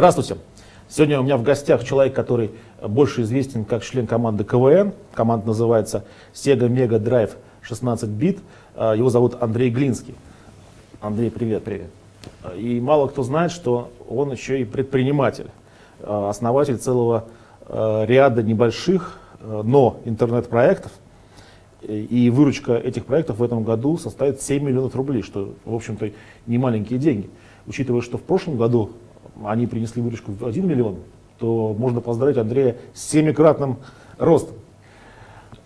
Здравствуйте. Сегодня у меня в гостях человек, который больше известен как член команды КВН. Команда называется Sega Mega Drive 16 бит. А, его зовут Андрей Глинский. Андрей, привет. Привет. И мало кто знает, что он еще и предприниматель, а, основатель целого а, ряда небольших, но интернет-проектов. И выручка этих проектов в этом году составит 7 миллионов рублей, что, в общем-то, не маленькие деньги. Учитывая, что в прошлом году они принесли выручку в 1 миллион, то можно поздравить Андрея с семикратным ростом.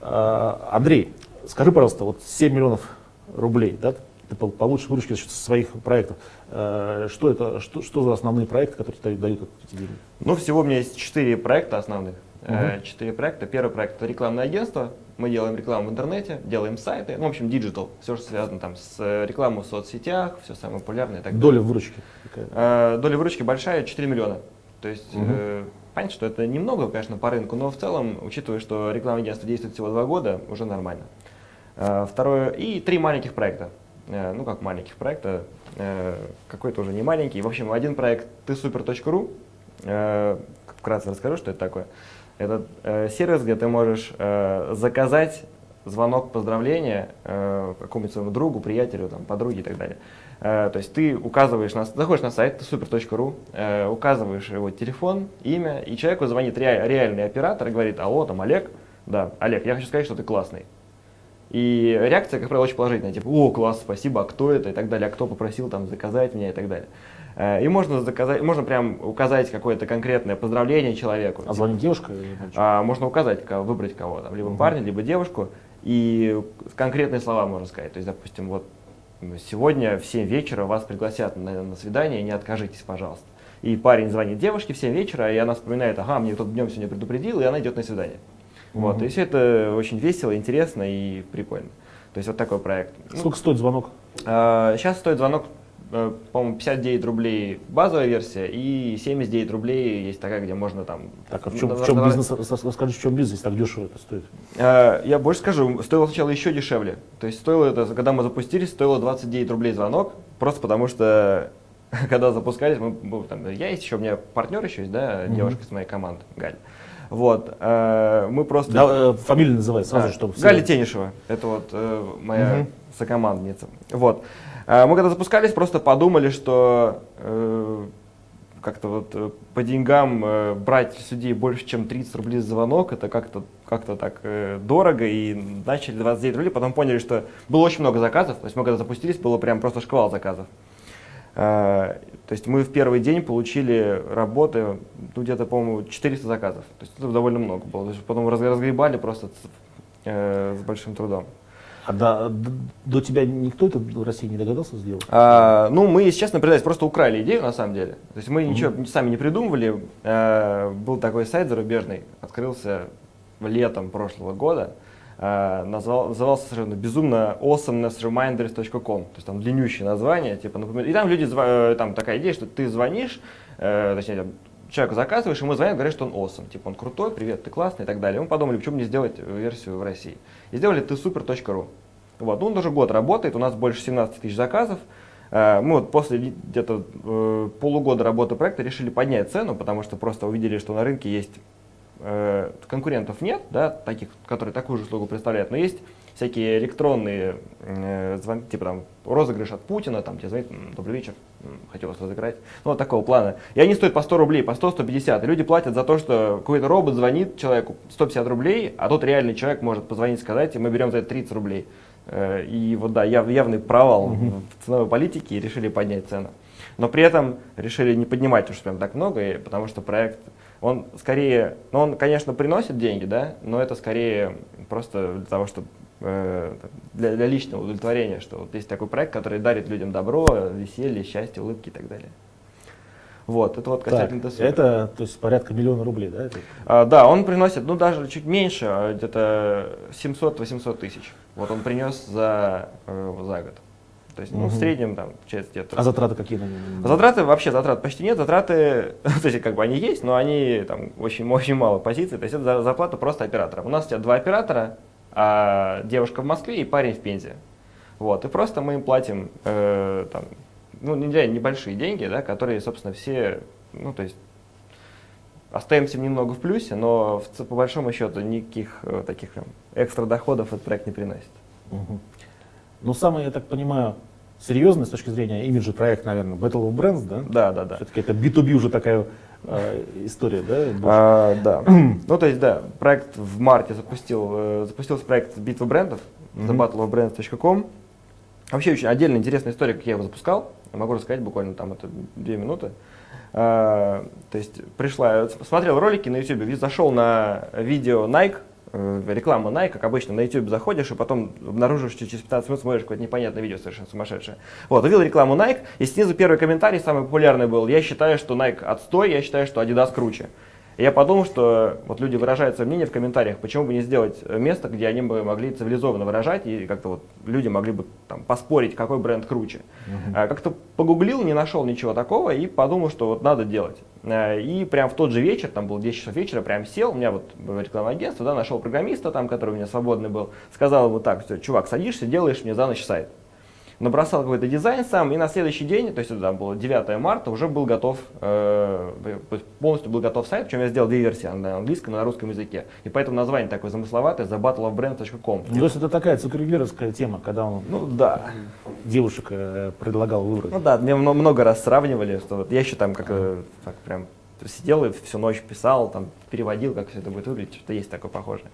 Андрей, скажи, пожалуйста, вот 7 миллионов рублей, да, ты получишь выручки за своих проектов. Что это, что, что за основные проекты, которые тебе дают эти деньги? Ну, всего у меня есть четыре проекта основных. Четыре угу. проекта. Первый проект это рекламное агентство. Мы делаем рекламу в интернете, делаем сайты, ну, в общем, digital, все, что связано там с рекламой в соцсетях, все самое популярное и так Доля выручки? Какая? Доля выручки большая, 4 миллиона. То есть, угу. э, понятно, что это немного, конечно, по рынку, но в целом, учитывая, что рекламное агентство действует всего два года, уже нормально. Э, второе, и три маленьких проекта. Э, ну, как маленьких проекта, э, какой-то уже не маленький. В общем, один проект тысупер.ру, э, вкратце расскажу, что это такое. Это э, сервис, где ты можешь э, заказать звонок поздравления э, какому-нибудь своему другу, приятелю, там, подруге и так далее. Э, то есть ты указываешь на, заходишь на сайт super.ru, э, указываешь его телефон, имя, и человеку звонит ре, реальный оператор и говорит, алло, там Олег, да, Олег, я хочу сказать, что ты классный. И реакция, как правило, очень положительная, типа, о, класс, спасибо, а кто это и так далее, а кто попросил там заказать меня и так далее. Э, и можно заказать, можно прям указать какое-то конкретное поздравление человеку. А звонит девушка? А, можно указать, выбрать кого там, либо угу. парня, либо девушку, и конкретные слова можно сказать. То есть, допустим, вот сегодня в 7 вечера вас пригласят на, на свидание, не откажитесь, пожалуйста. И парень звонит девушке в 7 вечера, и она вспоминает, ага, мне тот днем сегодня предупредил, и она идет на свидание. Угу. Вот, и все это очень весело, интересно и прикольно. То есть вот такой проект. Сколько ну, стоит звонок? А, сейчас стоит звонок по-моему, 59 рублей базовая версия и 79 рублей есть такая, где можно там... Так, а в чем, в чем бизнес, расскажи, в чем бизнес, так дешево это стоит? Э, я больше скажу, стоило сначала еще дешевле. То есть стоило это, когда мы запустились, стоило 29 рублей звонок, просто потому что когда запускались, мы, там, я есть еще, у меня партнер еще есть, да, mm-hmm. девушка из моей команды, Галь. Вот, э, мы просто... Да, э, фамилию называй сразу, а, чтобы... Галя Тенишева, это вот э, моя угу. сокомандница. Вот. Э, мы когда запускались, просто подумали, что э, как-то вот э, по деньгам брать с больше, чем 30 рублей за звонок, это как-то как так дорого, и начали 29 рублей, потом поняли, что было очень много заказов, то есть мы когда запустились, было прям просто шквал заказов. То есть мы в первый день получили работы, ну где-то, по-моему, 400 заказов, то есть это довольно много было, то есть потом разгребали просто с большим трудом. А до, до тебя никто это в России не догадался сделать? А, ну, мы, если честно признаюсь, просто украли идею на самом деле. То есть мы mm-hmm. ничего сами не придумывали. А, был такой сайт зарубежный, открылся летом прошлого года. А, назвал, назывался совершенно безумно awesomenessreminders.com. То есть там длиннющее название. Типа, например, и там люди, э, там такая идея, что ты звонишь, э, точнее, человеку заказываешь, ему звонят, говорят, что он awesome, типа он крутой, привет, ты классный и так далее. Мы подумали, почему не сделать версию в России. И сделали ты супер.ру. Вот. Ну, он уже год работает, у нас больше 17 тысяч заказов. Э, мы вот после где-то э, полугода работы проекта решили поднять цену, потому что просто увидели, что на рынке есть э, конкурентов нет, да, таких, которые такую же услугу представляют, но есть всякие электронные э, звонки, типа там розыгрыш от Путина, там тебе звонит, добрый вечер, хотел вас разыграть, ну вот такого плана. И они стоят по 100 рублей, по 100-150, и люди платят за то, что какой-то робот звонит человеку 150 рублей, а тот реальный человек может позвонить и сказать, и мы берем за это 30 рублей. Э, и вот да, яв, явный провал угу. в ценовой политике и решили поднять цену. Но при этом решили не поднимать уж прям так много, потому что проект, он скорее, ну он, конечно, приносит деньги, да, но это скорее просто для того, чтобы для, для личного удовлетворения, что вот есть такой проект, который дарит людям добро, веселье, счастье, улыбки и так далее. Вот, это вот касательно так, Это, то есть, порядка миллиона рублей, да? А, да, он приносит, ну, даже чуть меньше, а где-то 700-800 тысяч. Вот он принес за, э, за год. То есть, ну, угу. в среднем там часть где-то. А затраты какие? Затраты вообще затрат почти нет. Затраты, то есть, как бы они есть, но они там очень, очень мало позиций. То есть, это зарплата просто оператора. У нас у тебя два оператора, а девушка в Москве и парень в Пензе. Вот, и просто мы им платим э, там, ну, небольшие деньги, да, которые, собственно, все ну, то есть остаемся немного в плюсе, но в, по большому счету никаких э, таких прям экстра доходов этот проект не приносит. Угу. Ну, самое, я так понимаю, серьезный с точки зрения имиджа проект, наверное, Battle of Brands, да? Да, да, да. Все-таки это B2B уже такая э, история, да? А, да. ну, то есть, да, проект в марте запустил, э, запустился проект «Битва брендов», mm-hmm. thebattleofbrands.com. Вообще очень отдельная интересная история, как я его запускал. Я могу рассказать буквально там это две минуты. А, то есть пришла, посмотрел ролики на YouTube, зашел на видео Nike, реклама Nike, как обычно, на YouTube заходишь, и потом обнаружишь, что через 15 минут смотришь какое-то непонятное видео совершенно сумасшедшее. Вот, увидел рекламу Nike, и снизу первый комментарий, самый популярный был, я считаю, что Nike отстой, я считаю, что Adidas круче. И я подумал, что вот люди выражают свое мнение в комментариях, почему бы не сделать место, где они бы могли цивилизованно выражать, и как-то вот люди могли бы там поспорить, какой бренд круче. Uh-huh. А, как-то погуглил, не нашел ничего такого, и подумал, что вот надо делать. А, и прям в тот же вечер, там было 10 часов вечера, прям сел, у меня вот рекламное агентство, да, нашел программиста там, который у меня свободный был, сказал ему так, чувак, садишься, делаешь мне за ночь сайт набросал какой-то дизайн сам, и на следующий день, то есть это было 9 марта, уже был готов, э, полностью был готов сайт, причем я сделал две версии на английском и на русском языке. И поэтому название такое замысловатое, thebattleofbrands.com. Ну, то есть это такая цукерберовская тема, когда он ну, да. девушек э, предлагал выбрать. Ну да, мне много раз сравнивали, что вот я еще там как э, так прям сидел и всю ночь писал, там, переводил, как все это будет выглядеть, что-то есть такое похожее.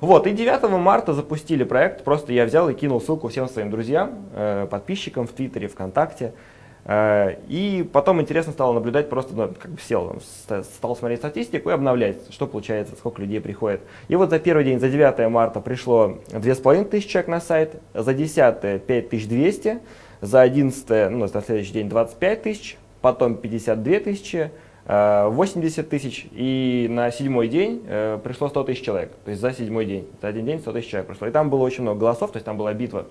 Вот, и 9 марта запустили проект, просто я взял и кинул ссылку всем своим друзьям, э, подписчикам в Твиттере, ВКонтакте, э, и потом интересно стало наблюдать, просто ну, как бы сел, стал смотреть статистику и обновлять, что получается, сколько людей приходит. И вот за первый день, за 9 марта пришло 2500 человек на сайт, за 10 5200, за 11, ну, на следующий день 25 тысяч, потом 52 тысячи, 80 э, тысяч, и на седьмой день э, пришло 100 тысяч человек, то есть за седьмой день, за один день 100 тысяч человек пришло. И там было очень много голосов, то есть там была битва,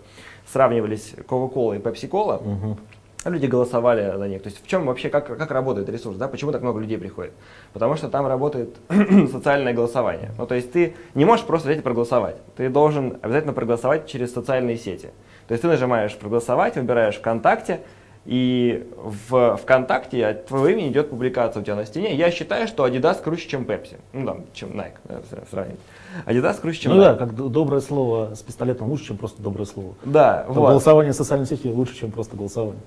сравнивались Coca-Cola и Pepsi-Cola, угу. люди голосовали за них. То есть в чем вообще, как, как работает ресурс, да, почему так много людей приходит? Потому что там работает социальное голосование. Ну, то есть ты не можешь просто взять и проголосовать, ты должен обязательно проголосовать через социальные сети. То есть ты нажимаешь проголосовать, выбираешь ВКонтакте, и в ВКонтакте от твоего имени идет публикация у тебя на стене. Я считаю, что Adidas круче, чем Pepsi. Ну, там, чем Nike, да, сравнить. Adidas круче, чем Ну Nike. да, как доброе слово с пистолетом лучше, чем просто доброе слово. Да, вот. Голосование в социальной сети лучше, чем просто голосование.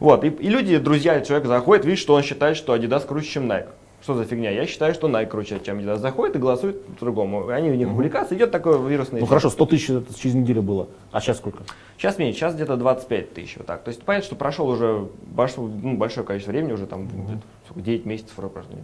Вот, и, и люди, друзья человек заходит, видит, что он считает, что Adidas круче, чем Nike. Что за фигня? Я считаю, что Nike круче, чем Adidas. Заходит и голосует по-другому. Они у них угу. публикации, идет такой вирусный Ну хорошо, 100 тысяч это через неделю было. А сейчас сколько? Сейчас меньше, сейчас где-то 25 тысяч. Вот так. То есть понятно, что прошел уже большое, ну, большое количество времени, уже там угу. 9 месяцев.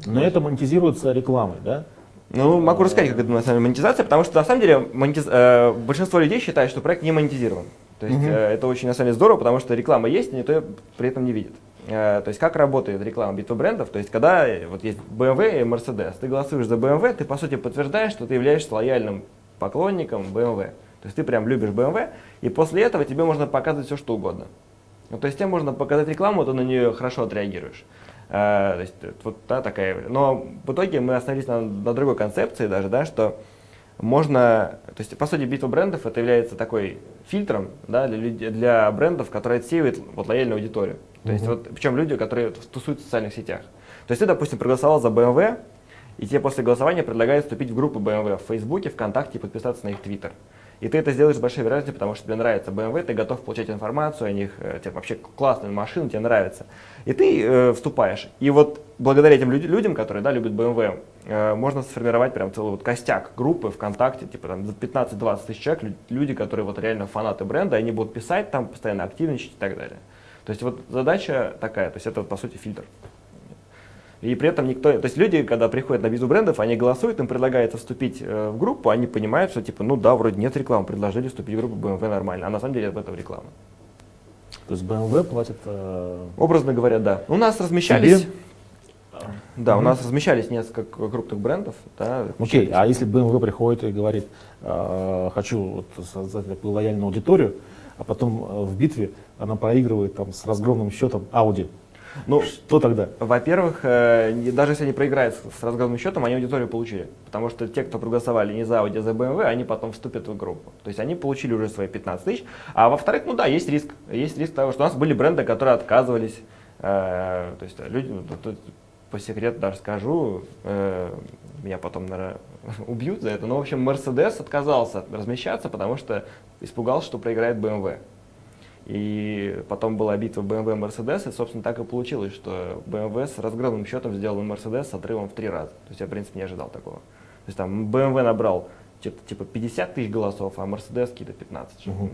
Но это монетизируется рекламой, да? Ну, могу рассказать, как это на самом деле монетизация, потому что на самом деле монетиз... э, большинство людей считает, что проект не монетизирован. То есть угу. это очень на самом деле здорово, потому что реклама есть, и никто ее при этом не видит. Э, то есть как работает реклама битвы брендов? То есть когда э, вот есть BMW и Mercedes, ты голосуешь за BMW, ты по сути подтверждаешь, что ты являешься лояльным поклонником BMW. То есть ты прям любишь BMW, и после этого тебе можно показывать все, что угодно. Ну, то есть тебе можно показать рекламу, ты на нее хорошо отреагируешь. А, то есть вот да, такая. Но в итоге мы остановились на, на другой концепции даже, да, что можно, то есть по сути битва брендов это является такой фильтром да, для, для брендов, которые отсеивают вот, лояльную аудиторию. То uh-huh. есть вот, причем люди, которые тусуют в социальных сетях. То есть ты, допустим, проголосовал за BMW, и тебе после голосования предлагают вступить в группу BMW в Фейсбуке, ВКонтакте и подписаться на их Твиттер. И ты это сделаешь с большой вероятностью, потому что тебе нравится BMW, ты готов получать информацию о них, э, тебе вообще классная машина, тебе нравится. И ты э, вступаешь. И вот благодаря этим люд- людям, которые да, любят BMW, э, можно сформировать прям целый вот костяк группы ВКонтакте, типа там 15-20 тысяч человек, люди, которые вот реально фанаты бренда, они будут писать там, постоянно активничать и так далее. То есть вот задача такая, то есть это по сути фильтр. И при этом никто, то есть люди, когда приходят на визу брендов, они голосуют, им предлагается вступить э, в группу, они понимают, что типа, ну да, вроде нет рекламы, предложили вступить в группу BMW нормально, а на самом деле в этом реклама. То есть BMW платит... Э... Образно говоря, да. У нас размещались... Тебе? Да, mm-hmm. у нас размещались несколько крупных брендов. Да, Окей, okay, а если BMW приходит и говорит, э, хочу вот, создать такую лояльную аудиторию, а потом э, в битве она проигрывает там, с разгромным счетом Audi, ну, что тогда? Во-первых, э, даже если они проиграют с разгромным счетом, они аудиторию получили. Потому что те, кто проголосовали не за Audi, а за BMW, они потом вступят в группу. То есть они получили уже свои 15 тысяч. А во-вторых, ну да, есть риск. Есть риск того, что у нас были бренды, которые отказывались. Э, то есть люди, ну, по секрету даже скажу, э, меня потом, наверное, убьют за это, но, в общем, Mercedes отказался размещаться, потому что испугался, что проиграет BMW. И потом была битва BMW и Mercedes, и, собственно, так и получилось, что BMW с разгромным счетом сделал Mercedes с отрывом в три раза. То есть я, в принципе, не ожидал такого. То есть там BMW набрал типа, типа 50 тысяч голосов, а Mercedes какие-то 15. Угу.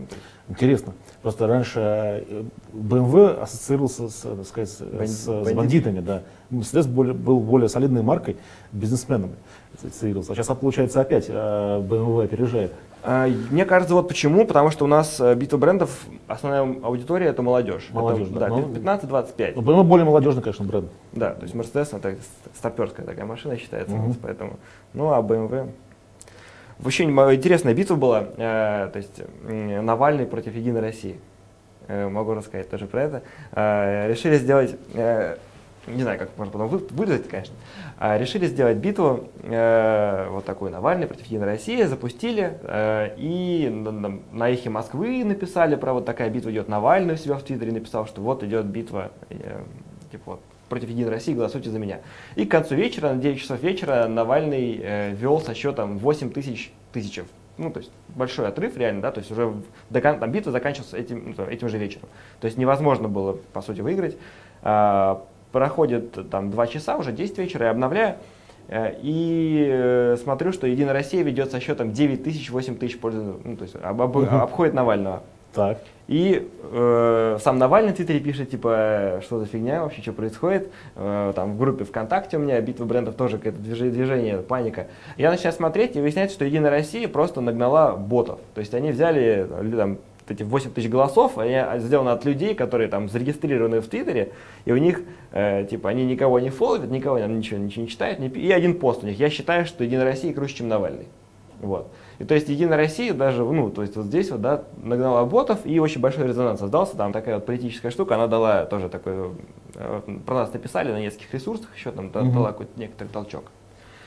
Интересно. Просто раньше э, BMW ассоциировался с, так сказать, с, Бандит, с, с бандитами, да. Mercedes более, был более солидной маркой, бизнесменами ассоциировался. А сейчас, получается, опять э, BMW опережает. А, мне кажется, вот почему, потому что у нас э, битва брендов, основная аудитория это молодежь. Молодежь, это, да. да 15-25. Ну, BMW более молодежный, конечно, бренд. Да, то есть Mercedes это старперская такая машина считается, угу. поэтому. Ну а BMW. Очень интересная битва была, э, то есть Навальный против Единой России. Э, могу рассказать тоже про это. Э, решили сделать, не знаю, как можно потом выразить, конечно, э, решили сделать битву э, вот такую Навальный против Единой России, запустили, э, и на, на эхе Москвы написали про вот такая битва идет. Навальный себя в Твиттере написал, что вот идет битва, э, типа вот, против Единой России, голосуйте за меня. И к концу вечера, на 9 часов вечера, Навальный э, вел со счетом 8 тысяч тысяч. Ну, то есть большой отрыв реально, да, то есть уже до, там, битва заканчивалась этим, ну, этим же вечером. То есть невозможно было, по сути, выиграть. А, проходит там 2 часа, уже 10 вечера, я обновляю. Э, и э, смотрю, что Единая Россия ведет со счетом 9 тысяч, 8 тысяч пользователей, ну, то есть об, об, обходит Навального. Так. И э, сам Навальный в Твиттере пишет, типа, что за фигня вообще, что происходит. Э, там в группе ВКонтакте у меня битва брендов тоже какое-то движение, движение, паника. Я начинаю смотреть, и выясняется, что Единая Россия просто нагнала ботов. То есть они взяли там, эти 8 тысяч голосов, они сделаны от людей, которые там зарегистрированы в Твиттере, и у них, э, типа, они никого не фолловят, никого там, ничего, ничего не читают, не, и один пост у них. Я считаю, что Единая Россия круче, чем Навальный. Вот. И то есть Единая Россия даже, ну, то есть вот здесь вот, да, нагнала ботов и очень большой резонанс создался, там такая вот политическая штука, она дала тоже такой, э, про нас написали на нескольких ресурсах еще, там угу. дала какой-то некоторый толчок.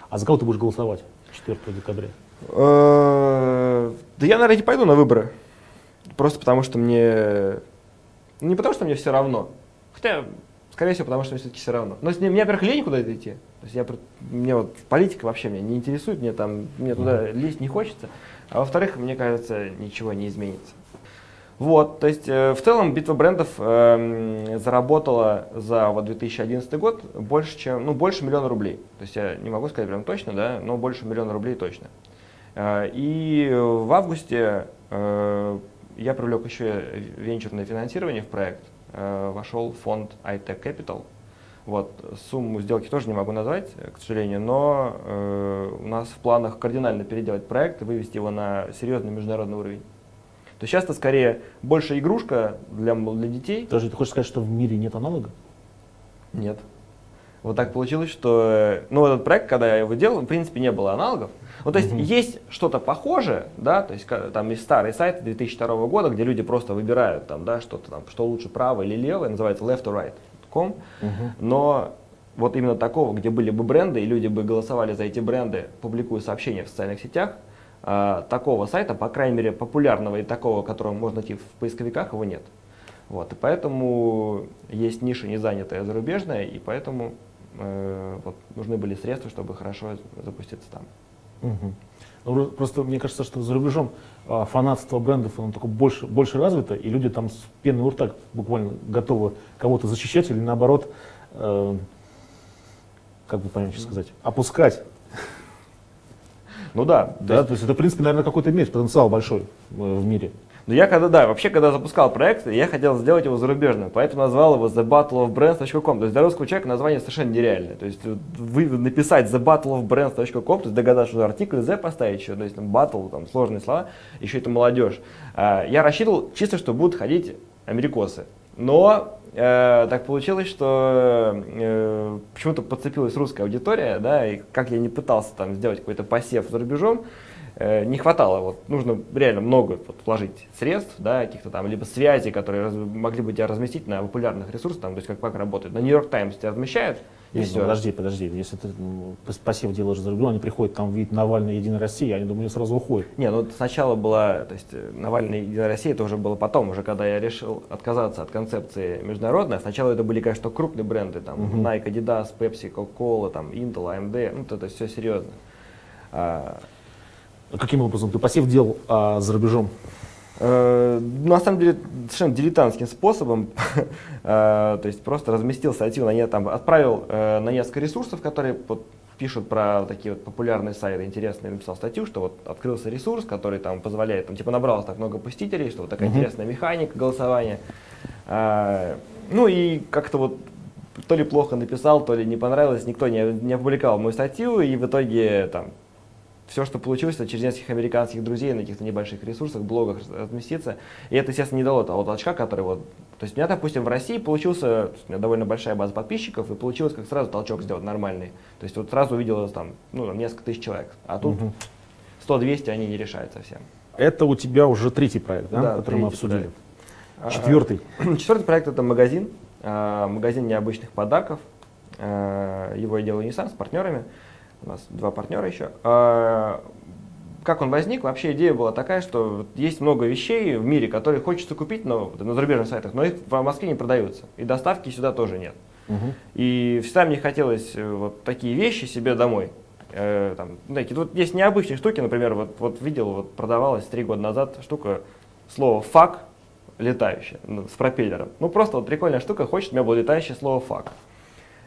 А за кого ты будешь голосовать 4 декабря? Э, да я, наверное, не пойду на выборы. Просто потому что мне... Не потому что мне все равно. Хотя Скорее всего, потому что мне все-таки все равно. Но мне, мне во-первых, лень куда-то идти. То есть я, мне вот политика вообще меня не интересует, мне там, мне туда лезть не хочется. А во-вторых, мне кажется, ничего не изменится. Вот, то есть э, в целом битва брендов э, заработала за вот 2011 год больше, чем, ну, больше миллиона рублей. То есть я не могу сказать прям точно, да, но больше миллиона рублей точно. Э, и в августе э, я привлек еще венчурное финансирование в проект. Э, вошел фонд iTech Capital. Вот, сумму сделки тоже не могу назвать, к сожалению, но э, у нас в планах кардинально переделать проект и вывести его на серьезный международный уровень. То сейчас это скорее больше игрушка для, для детей. Даже ты хочешь сказать, что в мире нет аналога? Нет. Вот так получилось, что э, ну, этот проект, когда я его делал, в принципе, не было аналогов. Ну, то есть угу. есть что-то похожее, да, то есть там есть старый сайт 2002 года, где люди просто выбирают там, да, что-то там, что лучше право или лево, называется left or right.com, угу. но вот именно такого, где были бы бренды, и люди бы голосовали за эти бренды, публикуя сообщения в социальных сетях, э, такого сайта, по крайней мере, популярного и такого, которого можно найти в поисковиках, его нет. Вот, и поэтому есть ниша не занятая зарубежная, и поэтому э, вот, нужны были средства, чтобы хорошо запуститься там. Угу. Ну, просто мне кажется, что за рубежом а, фанатство брендов оно только больше, больше развито, и люди там с пеной у рта буквально готовы кого-то защищать или наоборот, э, как бы понять, сказать, опускать. Ну да. Да, то есть это, в принципе, наверное, какой-то имеет потенциал большой э, в мире. Но я когда, да, вообще, когда запускал проект, я хотел сделать его зарубежным, поэтому назвал его The Battle of Brands.com. То есть для русского человека название совершенно нереальное. То есть вы написать The Battle of Brands.com, то есть догадаться, что артикль The поставить еще, то есть там Battle, там сложные слова, еще это молодежь. А, я рассчитывал чисто, что будут ходить америкосы. Но э, так получилось, что э, почему-то подцепилась русская аудитория, да, и как я не пытался там сделать какой-то посев за рубежом, не хватало, вот, нужно реально много вот, вложить средств, да, каких-то там, либо связей, которые раз, могли бы тебя разместить на популярных ресурсах, там, то есть как, как работает. На Нью-Йорк Таймс тебя размещают, и все. ну, подожди, подожди. Если ты м, пассив делаешь за рубежом, они приходят, там видят Навальный, Единая Россия, они думают, сразу уходят. Не, ну сначала была, то есть э, Навальный Единая Россия, это уже было потом, уже когда я решил отказаться от концепции международной. Сначала это были, конечно, крупные бренды, там Мгм. Nike, Adidas, Pepsi, Coca-Cola, там Intel, AMD, ну это все серьезно. А Каким образом ты пассив делал а, за рубежом? Э, На самом деле совершенно дилетантским способом, Э, то есть просто разместил статью, на не- там, отправил э, на несколько ресурсов, которые вот пишут про такие вот популярные сайты, интересные, написал статью, что вот открылся ресурс, который там позволяет, там, типа набралось так много посетителей, что вот такая Мгм. интересная механика голосования. А, Ну и как-то вот то ли плохо написал, то ли не понравилось, никто не, не опубликовал мою статью, и в итоге там все, что получилось, это через нескольких американских друзей на каких-то небольших ресурсах, блогах разместиться. И это, естественно, не дало того толчка, который вот... То есть у меня, допустим, в России получился, довольно большая база подписчиков, и получилось как сразу толчок сделать нормальный. То есть вот сразу увиделось там, ну, там несколько тысяч человек. А тут Мгм. 100-200 они не решают совсем. Это у тебя уже третий проект, да, Да, который мы обсудили. проект. Четвертый. Четвертый проект это магазин, а, магазин необычных подарков. А, Его я делаю Nissan с партнерами. У нас два партнера еще. А, Как он возник? Вообще идея была такая, что есть много вещей в мире, которые хочется купить но, на зарубежных сайтах, но их в Москве не продаются. И доставки сюда тоже нет. Мгм. И всегда мне хотелось э, вот такие вещи себе домой. Э, там, такие, вот есть необычные штуки, например, вот, вот видел, вот продавалась три года назад штука, слово «фак» летающее, с пропеллером. Ну, просто вот прикольная штука, хочет, у меня было летающее слово «фак».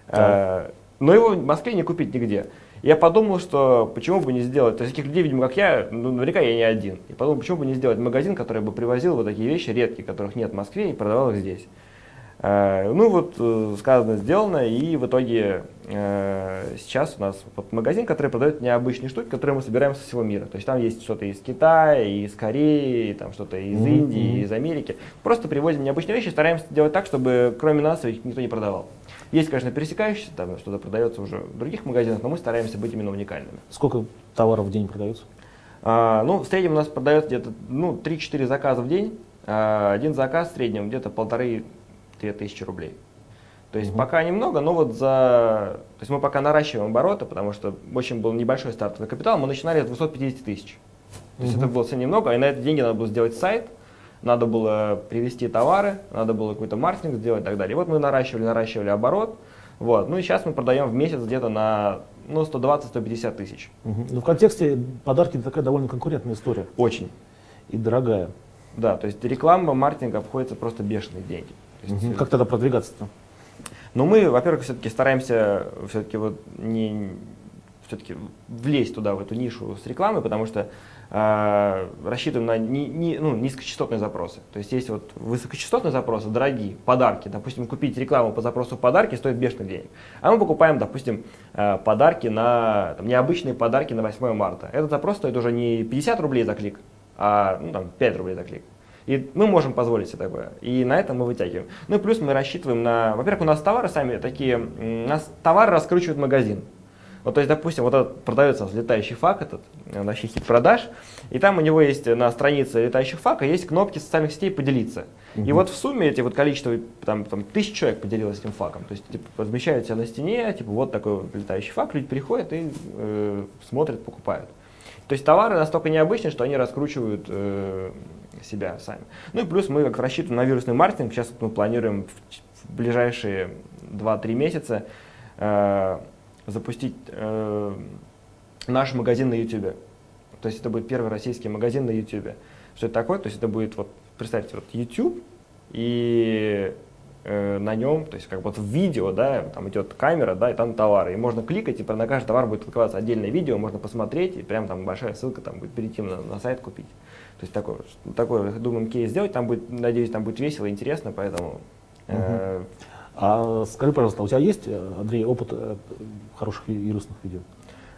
Э, но его в Москве не купить нигде. Я подумал, что почему бы не сделать, то есть таких людей, видимо, как я, ну, наверняка я не один. И подумал, почему бы не сделать магазин, который бы привозил вот такие вещи редкие, которых нет в Москве, и продавал их здесь. Э, Ну вот, э, сказано, сделано, и в итоге э, сейчас у нас вот магазин, который продает необычные штуки, которые мы собираем со всего мира. То есть там есть что-то из Китая, из Кореи, там что-то из Индии, мгм. из Америки. Просто привозим необычные вещи, стараемся делать так, чтобы кроме нас их никто не продавал. Есть, конечно, пересекающиеся, там что-то продается уже в других магазинах, но мы стараемся быть именно уникальными. Сколько товаров в день продается? А, ну, в среднем у нас продается где-то ну, 3-4 заказа в день. А, один заказ в среднем где-то полторы-две тысячи рублей. То есть Мгм. пока немного, но вот за... То есть мы пока наращиваем обороты, потому что очень был небольшой стартовый капитал, мы начинали с 250 тысяч. То есть это было совсем немного, и на эти деньги надо было сделать сайт, надо было привести товары, надо было какой-то маркетинг сделать и так далее. И вот мы наращивали, наращивали оборот. Вот. Ну и сейчас мы продаем в месяц где-то на ну, 120-150 тысяч. Мгм. Ну, в контексте подарки это такая довольно конкурентная история Очень. и дорогая. Да, то есть реклама, маркетинг обходится просто бешеные деньги. То есть, э, Как тогда продвигаться-то? Но мы, во-первых, все-таки стараемся все-таки вот не все-таки влезть туда, в эту нишу с рекламой, потому что э, рассчитываем на ни- ни- ну, низкочастотные запросы. То есть есть вот высокочастотные запросы, дорогие, подарки. Допустим, купить рекламу по запросу подарки стоит бешеных денег. А мы покупаем, допустим, э, подарки на, там, необычные подарки на 8 марта. Этот запрос стоит уже не 50 рублей за клик, а ну, там, 5 рублей за клик. И мы можем позволить себе такое. И на этом мы вытягиваем. Ну и плюс мы рассчитываем на... Во-первых, у нас товары сами такие... У нас товары раскручивает магазин. Вот, то есть, допустим, вот этот продается летающий фак, этот э, на хит продаж, и там у него есть на странице летающих фака есть кнопки социальных сетей «Поделиться». И Мгм. вот в сумме эти вот количество, там, там тысяч человек поделилось этим факом. То есть, типа, размещают себя на стене, типа, вот такой вот летающий фак, люди приходят и э, смотрят, покупают. То есть товары настолько необычные, что они раскручивают э, себя сами. Ну и плюс мы как рассчитываем на вирусный маркетинг. Сейчас мы планируем в, в ближайшие 2-3 месяца э, запустить э, наш магазин на YouTube. То есть это будет первый российский магазин на YouTube. Что это такое? То есть это будет, вот, представьте, вот YouTube, и э, на нем, то есть как вот в видео, да, там идет камера, да, и там товары, и можно кликать, и на каждый товар будет открываться отдельное видео, можно посмотреть, и прям там большая ссылка, там будет перейти на, на сайт купить. То есть такой, такой, думаем, кейс сделать, там будет, надеюсь, там будет весело, интересно, поэтому э, А скажи, пожалуйста, у тебя есть, э, Андрей, опыт э, хороших ви- вирусных видео?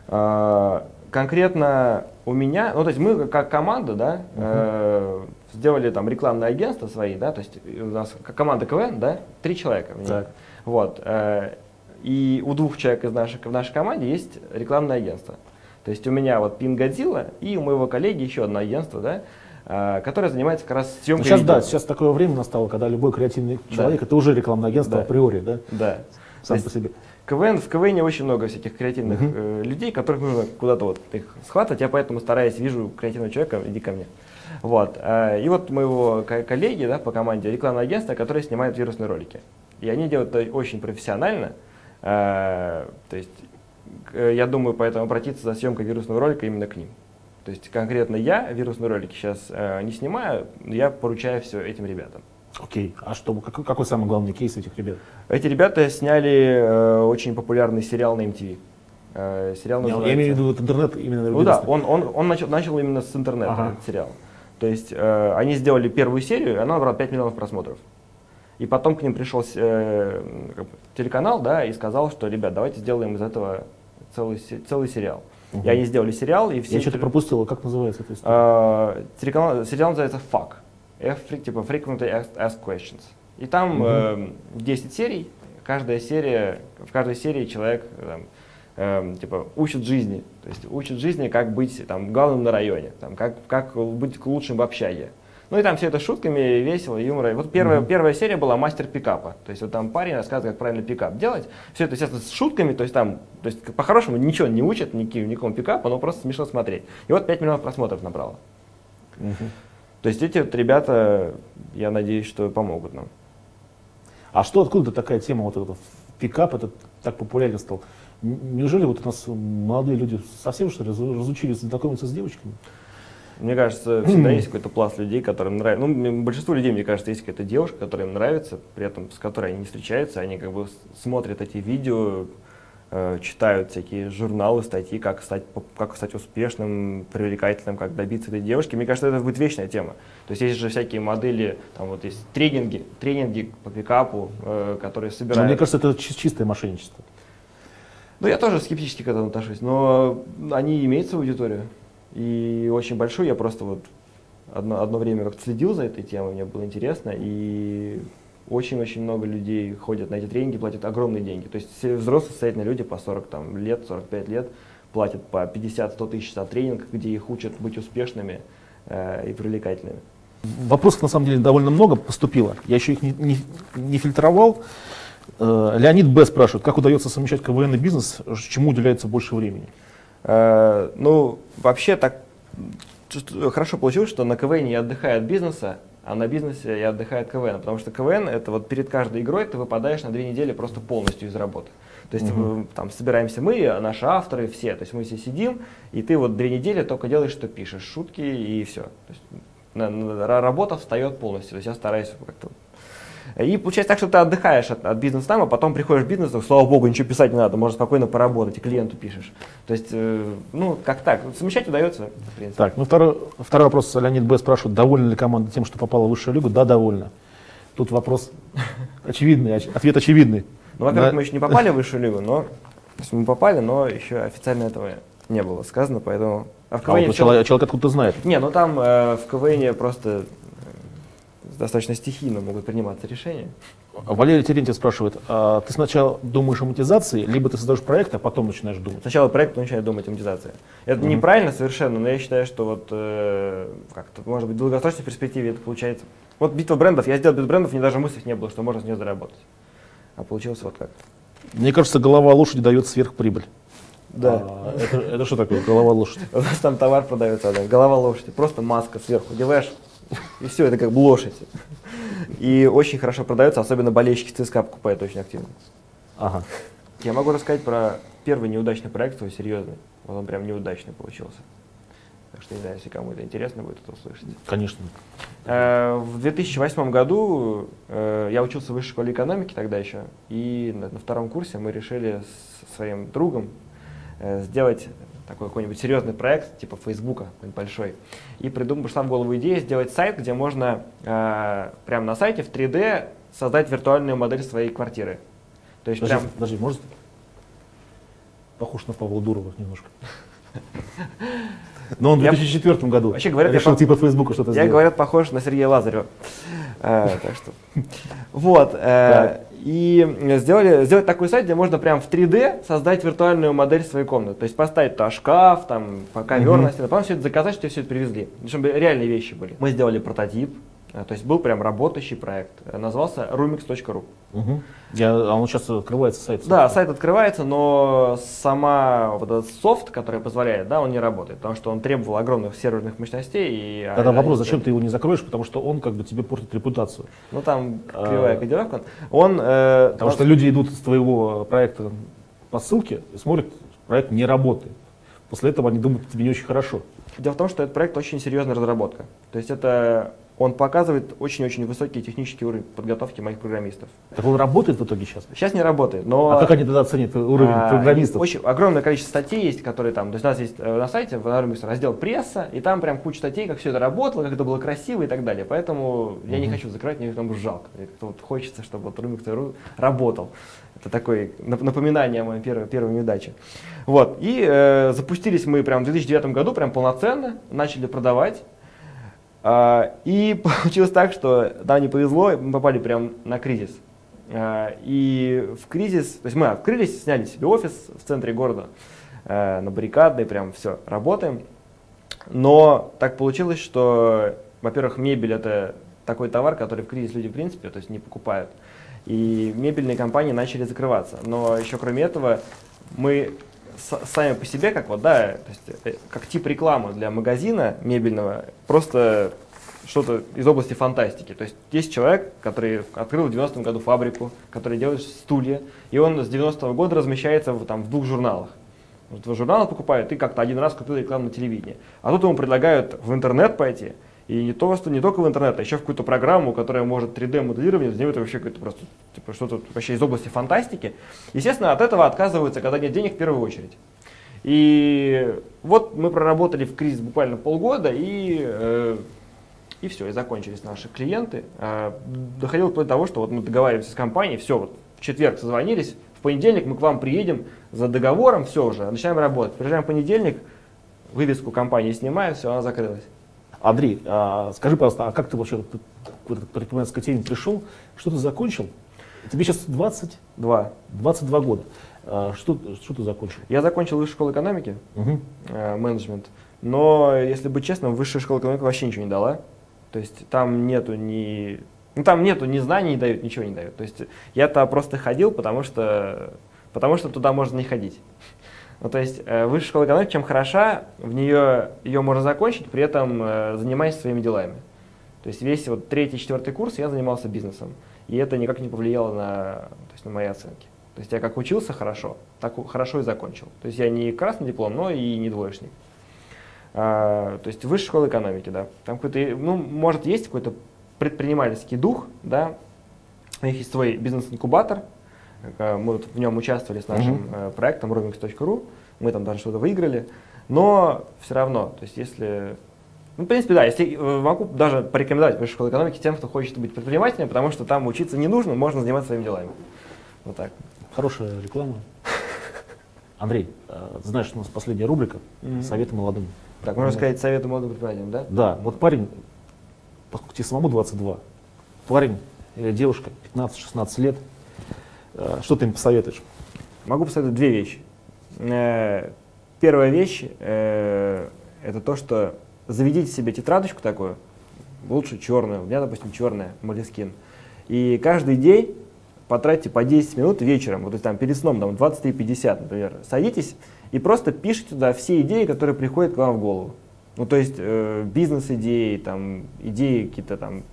А, Конкретно у меня, ну то есть мы как команда, да, э, сделали там рекламное агентство свои, да, то есть у нас команда КВН, да, три человека. Так. Вот. э, И у двух человек из нашей, в нашей команде есть рекламное агентство. То есть у меня вот Пин Годзилла и у моего коллеги еще одно агентство, да, а, которое занимается как раз съемкой Сейчас, видео. да, сейчас такое время настало, когда любой креативный человек, это уже рекламное агентство Да. априори, да, Да. сам То по есть себе. КВН, в КВН очень много всяких креативных Мгм. э, людей, которых нужно куда-то вот их схватывать, я поэтому стараюсь, вижу креативного человека, иди ко мне. Вот. а, И вот моего ко- коллеги да, по команде рекламное агентство, которое снимает вирусные ролики. И они делают это очень профессионально. а, То есть к- я думаю, поэтому обратиться за съемкой вирусного ролика именно к ним. То есть конкретно я вирусные ролики сейчас э, не снимаю, но я поручаю все этим ребятам. Окей, а что, какой, какой самый главный кейс этих ребят? Эти ребята сняли э, очень популярный сериал на MTV. Э, сериал Я, называется... я имею в виду интернет именно Ну да, он, он, он начал, начал именно с интернета Ага. этот сериал. То есть э, они сделали первую серию, и она набрала 5 миллионов просмотров. И потом к ним пришел э, телеканал, да, и сказал, что, ребят, давайте сделаем из этого целый, целый сериал. Мгм. И они сделали сериал, и все... Я что-то пропустил, как называется эта история? Э, телеканал, сериал называется FUCK. F, типа Frequently Asked, Questions. И там э, 10 серий, каждая серия, в каждой серии человек э, там, эм, типа учит жизни, то есть учит жизни, как быть там главным на районе, там, как, как быть лучшим в общаге. Ну и там все это шутками, весело, юмора. Вот первая, Мгм. первая серия была мастер пикапа. То есть вот там парень рассказывает, как правильно пикап делать. Все это, естественно, с шутками, то есть там, то есть по-хорошему ничего не учат, никаким, никакому пикапу, но просто смешно смотреть. И вот 5 миллионов просмотров набрало. Мгм. То есть эти вот ребята, я надеюсь, что помогут нам. А что, откуда такая тема, вот этот пикап, этот так популярен стал? Неужели вот у нас молодые люди совсем что ли разу- разучились знакомиться с девочками? Мне кажется, всегда есть какой-то пласт людей, которым нравится. Ну, большинству людей, мне кажется, есть какая-то девушка, которая им нравится, при этом с которой они не встречаются, они как бы смотрят эти видео, читают всякие журналы, статьи, как стать, как стать успешным, привлекательным, как добиться этой девушки. Мне кажется, это будет вечная тема. То есть есть же всякие модели, там вот есть тренинги, тренинги по пикапу, э, которые Но собирают. мне кажется, это чи- чистое мошенничество. Ну, я тоже скептически к этому отношусь, но они имеют свою аудиторию. И очень большую. Я просто вот одно, одно время как-то следил за этой темой, мне было интересно. И очень-очень много людей ходят на эти тренинги, платят огромные деньги. То есть все взрослые состоятельные люди по 40 там, лет, 45 лет платят по 50-100 тысяч за тренинг, где их учат быть успешными э, и привлекательными. Вопросов на самом деле довольно много поступило. Я еще их не, не- не фильтровал. Э, Леонид Б. спрашивает, как удается совмещать КВН и бизнес, чему уделяется больше времени? Э, Ну, вообще так хорошо получилось, что на КВН я отдыхаю от бизнеса, а на бизнесе я отдыхаю от КВН. Потому что КВН это вот перед каждой игрой ты выпадаешь на две недели просто полностью из работы. То есть э, там собираемся мы, а наши авторы, все. То есть мы все сидим, и ты вот две недели только делаешь, что пишешь, шутки и все. То есть на- на- ра- работа встает полностью. То есть я стараюсь как-то и получается так, что ты отдыхаешь от, от бизнес-тайма, а потом приходишь в бизнес, и, слава богу, ничего писать не надо, можно спокойно поработать и клиенту пишешь. То есть, э, ну, как так, совмещать удается, в принципе. Так, ну второй, второй вопрос. Леонид Б. спрашивает, довольна ли команда тем, что попала в высшую лигу? Да, довольна. Тут вопрос очевидный, оч- ответ очевидный. Ну, во-первых, Да. мы еще не попали в высшую лигу, но то есть мы попали, но еще официально этого не было сказано, поэтому... А в А вот КВН человек, человек откуда-то знает. Не, ну там э, в КВН просто достаточно стихийно могут приниматься решения. Валерий Терентьев спрашивает, а ты сначала думаешь о монетизации, либо ты создаешь проект, а потом начинаешь думать? Сначала проект, потом начинает думать о монетизации. Это Мгм. неправильно совершенно, но я считаю, что вот э, как-то, может быть, в долгосрочной перспективе это получается. Вот битва брендов, я сделал без брендов, мне даже мыслей не было, что можно с нее заработать. А получилось вот как. Мне кажется, голова лошади дает сверхприбыль. Да. А, это, это что такое, голова лошади? У нас там товар продается, да, голова лошади, просто маска сверху одеваешь, и все, это как бы лошадь. И очень хорошо продается, особенно болельщики ЦСКА покупают очень активно. Ага. Я могу рассказать про первый неудачный проект, свой серьезный. Вот он прям неудачный получился. Так что не знаю, если кому это интересно будет это услышать. Конечно. Э, В 2008 году э, я учился в высшей школе экономики тогда еще, и на, втором курсе мы решили с своим другом э, сделать такой какой-нибудь серьезный проект, типа Фейсбука, какой-нибудь большой. И придумал, пришла в голову идея сделать сайт, где можно э, прямо на сайте в 3D создать виртуальную модель своей квартиры. То есть Подожди, прям подожди, может? Похож на Павла Дурова немножко. Но он в Я- 2004 году Вообще говорят, я решил по- типа Фейсбука что-то Я, сделать. говорят, похож на Сергея Лазарева. Э, Так что. Вот. И сделали, сделать такой сайт, где можно прям в 3D создать виртуальную модель своей комнаты. То есть поставить туда шкаф, там, ковер mm-hmm. на стену, потом все это заказать, что все это привезли. Чтобы реальные вещи были. Мы сделали прототип, то есть был прям работающий проект. Э, назывался rumix.ru. Угу. Я, а он сейчас открывается сайт? Да, сайт открывается, но сама вот этот софт, который позволяет, да, он не работает, потому что он требовал огромных серверных мощностей. И Тогда вопрос, зачем ты его не закроешь, потому что он как бы тебе портит репутацию. Ну там кривая а, кодировка. Он, э, потому что люди идут с твоего проекта по ссылке и смотрят, проект не работает. После этого они думают, тебе не очень хорошо. Дело в том, что этот проект очень серьезная разработка. То есть это он показывает очень-очень высокий технический уровень подготовки моих программистов. Так он работает в итоге сейчас? Сейчас не работает, но... А как они тогда оценят уровень а, программистов? Очень огромное количество статей есть, которые там... То есть у нас есть э, на сайте, в Adobe раздел пресса, и там прям куча статей, как все это работало, как это было красиво и так далее. Поэтому я не хочу закрывать, мне там жалко. Вот хочется, чтобы вот Rubix работал. Это такое напоминание о моей первой, первой неудаче. Вот. И э, запустились мы прям в 2009 году, прям полноценно, начали продавать. А, и получилось так, что нам не повезло, мы попали прямо на кризис. А, и в кризис, то есть мы открылись, сняли себе офис в центре города, а, на баррикадной, прям все, работаем. Но так получилось, что, во-первых, мебель это такой товар, который в кризис люди в принципе то есть не покупают. И мебельные компании начали закрываться. Но еще кроме этого, мы сами по себе, как вот, да, то есть, э, как тип рекламы для магазина мебельного, просто что-то из области фантастики. То есть есть человек, который открыл в 90-м году фабрику, который делает стулья, и он с 90-го года размещается в, там, в двух журналах. Вот в журналах покупает, и как-то один раз купил рекламу на телевидении. А тут ему предлагают в интернет пойти, и не, то, что, не только в интернет, а еще в какую-то программу, которая может 3D-моделирование, сделать вообще какое-то просто типа, что-то вообще из области фантастики. Естественно, от этого отказываются, когда нет денег в первую очередь. И вот мы проработали в кризис буквально полгода, и, э, и все, и закончились наши клиенты. Э, доходило до того, что вот мы договариваемся с компанией, все, вот в четверг созвонились, в понедельник мы к вам приедем за договором, все уже, начинаем работать. Приезжаем в понедельник, вывеску компании снимаем, все, она закрылась. Андрей, а, скажи, пожалуйста, а как ты вообще к этой предпринимательской теме пришел? Что ты закончил? Тебе сейчас 22? 22 года. А, что, что ты закончил? Я закончил высшую школу экономики, угу. менеджмент. Но, если быть честным, высшая школа экономики вообще ничего не дала. То есть там нету ни... Ну, там нету ни знаний не дают, ничего не дают. То есть я-то просто ходил, потому что, потому что туда можно не ходить. Ну, то есть э, высшая школа экономики, чем хороша, в нее ее можно закончить, при этом э, занимаясь своими делами. То есть весь вот третий, четвертый курс я занимался бизнесом, и это никак не повлияло на, то есть, на мои оценки. То есть я как учился хорошо, так хорошо и закончил. То есть я не красный диплом, но и не двоечник. А, то есть высшая школа экономики, да. Там какой-то, ну, может, есть какой-то предпринимательский дух, да. У них есть свой бизнес-инкубатор, мы вот в нем участвовали с нашим mm-hmm. проектом roamix.ru, мы там даже что-то выиграли, но все равно, то есть если ну, в принципе, да, если э, могу даже порекомендовать высшую школу экономики тем, кто хочет быть предпринимателем, потому что там учиться не нужно, можно заниматься своими делами. Вот так. Хорошая реклама. Андрей, знаешь, у нас последняя рубрика «Советы молодым». Так, можно сказать, советы молодым предпринимателям, да? Да, вот парень, поскольку тебе самому 22, парень или девушка, 15-16 лет, Э, что ты им посоветуешь? Могу посоветовать две вещи. Э, первая вещь э, это то, что заведите себе тетрадочку такую, лучше черную, у меня, допустим, черная, Молескин, и каждый день потратьте по 10 минут вечером, вот там перед сном, там 23.50, например, садитесь и просто пишите туда все идеи, которые приходят к вам в голову. Ну, то есть э, бизнес-идеи, там, идеи какие-то там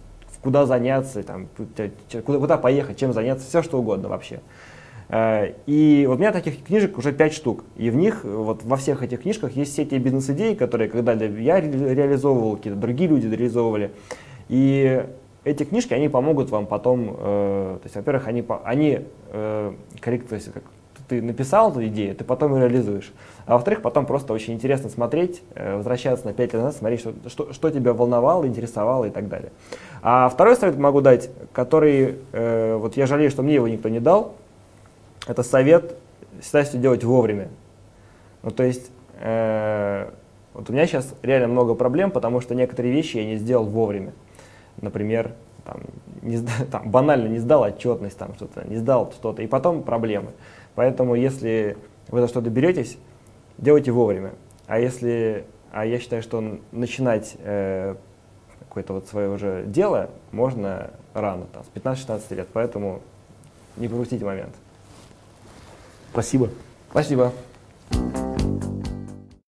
куда заняться, там, куда, куда поехать, чем заняться, все что угодно вообще. Э, и вот у меня таких книжек уже пять штук. И в них, вот во всех этих книжках есть все те бизнес-идеи, которые когда-то я реализовывал, какие-то другие люди реализовывали. И эти книжки, они помогут вам потом, э, то есть, во-первых, они, они э, коррект, как ты написал эту идею, ты потом ее реализуешь. А во-вторых, потом просто очень интересно смотреть, э, возвращаться на 5 лет назад, смотреть, что, что, что тебя волновало, интересовало и так далее. А второй совет могу дать, который, э, вот я жалею, что мне его никто не дал, это совет всегда все делать вовремя. Ну, то есть, э, вот у меня сейчас реально много проблем, потому что некоторые вещи я не сделал вовремя. Например, там, не, там, банально не сдал отчетность, там что-то, не сдал что-то, и потом проблемы. Поэтому если вы за что-то беретесь, делайте вовремя. А если, а я считаю, что начинать э, какое-то вот свое уже дело можно рано, там, с 15-16 лет, поэтому не пропустите момент. Спасибо. Спасибо.